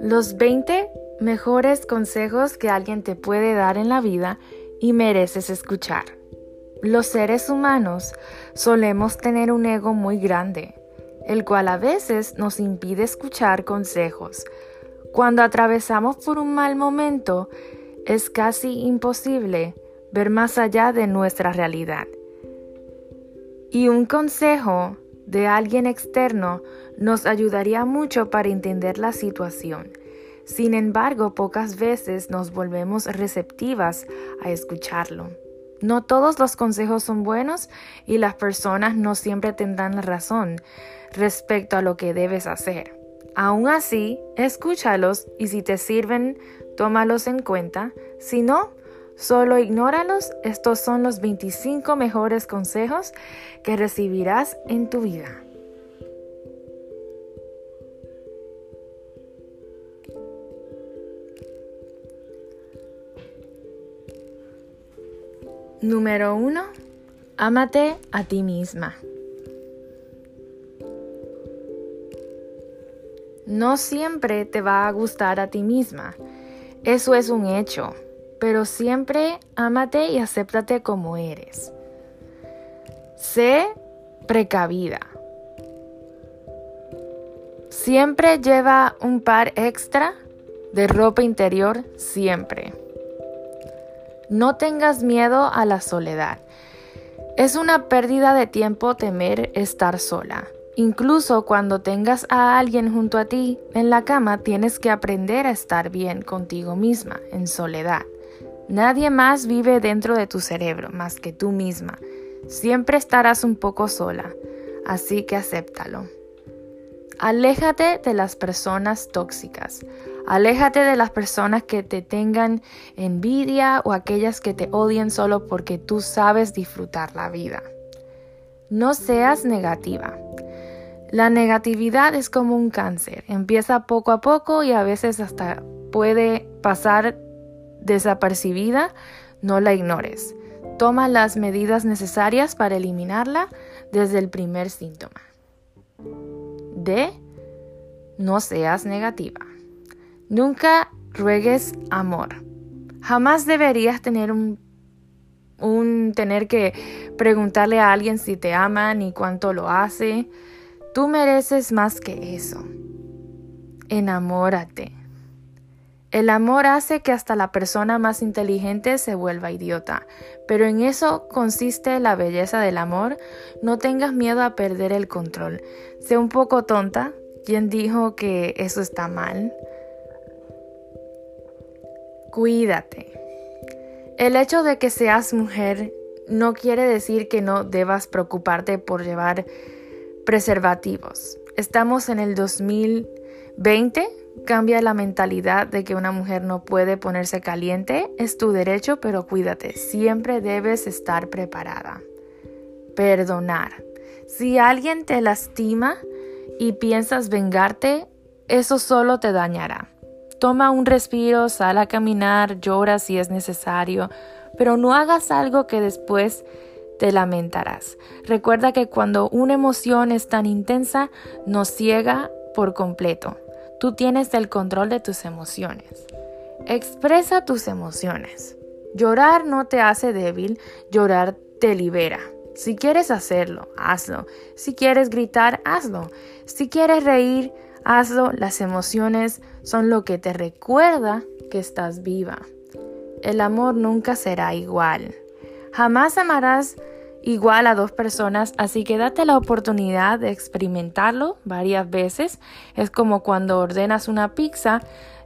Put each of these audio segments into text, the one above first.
Los 20 mejores consejos que alguien te puede dar en la vida y mereces escuchar. Los seres humanos solemos tener un ego muy grande, el cual a veces nos impide escuchar consejos. Cuando atravesamos por un mal momento, es casi imposible ver más allá de nuestra realidad. Y un consejo de alguien externo nos ayudaría mucho para entender la situación. Sin embargo, pocas veces nos volvemos receptivas a escucharlo. No todos los consejos son buenos y las personas no siempre tendrán razón respecto a lo que debes hacer. Aún así, escúchalos y si te sirven, tómalos en cuenta. Si no, Solo ignóralos, estos son los 25 mejores consejos que recibirás en tu vida. Número 1. Ámate a ti misma. No siempre te va a gustar a ti misma. Eso es un hecho pero siempre ámate y acéptate como eres. Sé precavida. Siempre lleva un par extra de ropa interior, siempre. No tengas miedo a la soledad. Es una pérdida de tiempo temer estar sola. Incluso cuando tengas a alguien junto a ti en la cama, tienes que aprender a estar bien contigo misma, en soledad. Nadie más vive dentro de tu cerebro más que tú misma. Siempre estarás un poco sola, así que acéptalo. Aléjate de las personas tóxicas. Aléjate de las personas que te tengan envidia o aquellas que te odien solo porque tú sabes disfrutar la vida. No seas negativa. La negatividad es como un cáncer. Empieza poco a poco y a veces hasta puede pasar desapercibida, no la ignores. Toma las medidas necesarias para eliminarla desde el primer síntoma. D. No seas negativa. Nunca ruegues amor. Jamás deberías tener un, un tener que preguntarle a alguien si te ama ni cuánto lo hace. Tú mereces más que eso. Enamórate. El amor hace que hasta la persona más inteligente se vuelva idiota, pero en eso consiste la belleza del amor. No tengas miedo a perder el control. Sé un poco tonta. ¿Quién dijo que eso está mal? Cuídate. El hecho de que seas mujer no quiere decir que no debas preocuparte por llevar preservativos. Estamos en el 2020 Cambia la mentalidad de que una mujer no puede ponerse caliente. Es tu derecho, pero cuídate. Siempre debes estar preparada. Perdonar. Si alguien te lastima y piensas vengarte, eso solo te dañará. Toma un respiro, sal a caminar, llora si es necesario, pero no hagas algo que después te lamentarás. Recuerda que cuando una emoción es tan intensa, nos ciega por completo. Tú tienes el control de tus emociones. Expresa tus emociones. Llorar no te hace débil, llorar te libera. Si quieres hacerlo, hazlo. Si quieres gritar, hazlo. Si quieres reír, hazlo. Las emociones son lo que te recuerda que estás viva. El amor nunca será igual. Jamás amarás igual a dos personas, así que date la oportunidad de experimentarlo varias veces. Es como cuando ordenas una pizza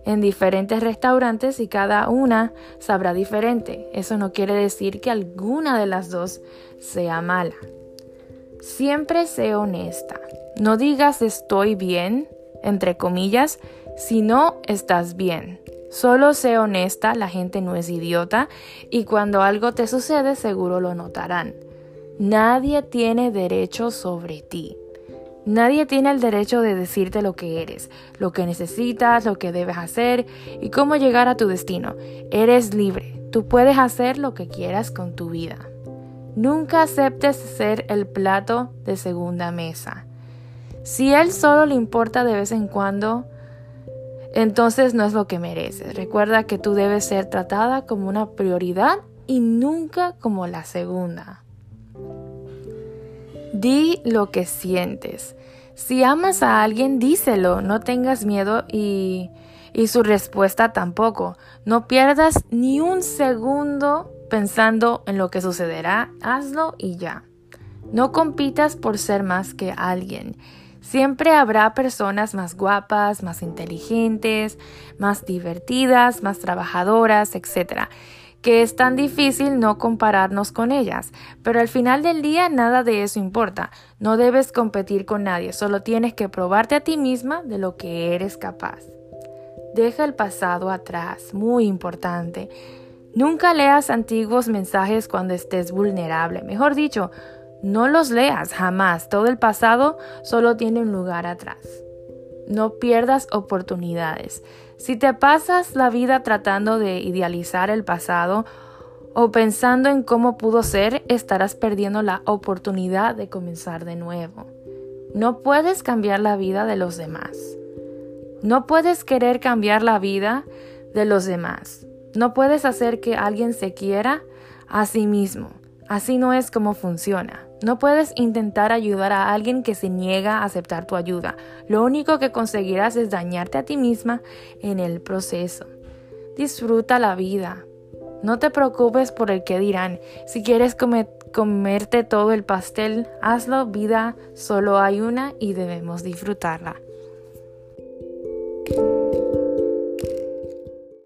en diferentes restaurantes y cada una sabrá diferente. Eso no quiere decir que alguna de las dos sea mala. Siempre sé honesta. No digas estoy bien, entre comillas, si no estás bien. Solo sé honesta, la gente no es idiota y cuando algo te sucede seguro lo notarán. Nadie tiene derecho sobre ti. Nadie tiene el derecho de decirte lo que eres, lo que necesitas, lo que debes hacer y cómo llegar a tu destino. Eres libre. Tú puedes hacer lo que quieras con tu vida. Nunca aceptes ser el plato de segunda mesa. Si él solo le importa de vez en cuando, entonces no es lo que mereces. Recuerda que tú debes ser tratada como una prioridad y nunca como la segunda. Di lo que sientes. Si amas a alguien, díselo, no tengas miedo y, y su respuesta tampoco. No pierdas ni un segundo pensando en lo que sucederá, hazlo y ya. No compitas por ser más que alguien. Siempre habrá personas más guapas, más inteligentes, más divertidas, más trabajadoras, etc. Que es tan difícil no compararnos con ellas. Pero al final del día nada de eso importa. No debes competir con nadie, solo tienes que probarte a ti misma de lo que eres capaz. Deja el pasado atrás, muy importante. Nunca leas antiguos mensajes cuando estés vulnerable. Mejor dicho, no los leas jamás. Todo el pasado solo tiene un lugar atrás. No pierdas oportunidades. Si te pasas la vida tratando de idealizar el pasado o pensando en cómo pudo ser, estarás perdiendo la oportunidad de comenzar de nuevo. No puedes cambiar la vida de los demás. No puedes querer cambiar la vida de los demás. No puedes hacer que alguien se quiera a sí mismo. Así no es como funciona. No puedes intentar ayudar a alguien que se niega a aceptar tu ayuda. Lo único que conseguirás es dañarte a ti misma en el proceso. Disfruta la vida. No te preocupes por el que dirán. Si quieres comerte todo el pastel, hazlo. Vida solo hay una y debemos disfrutarla.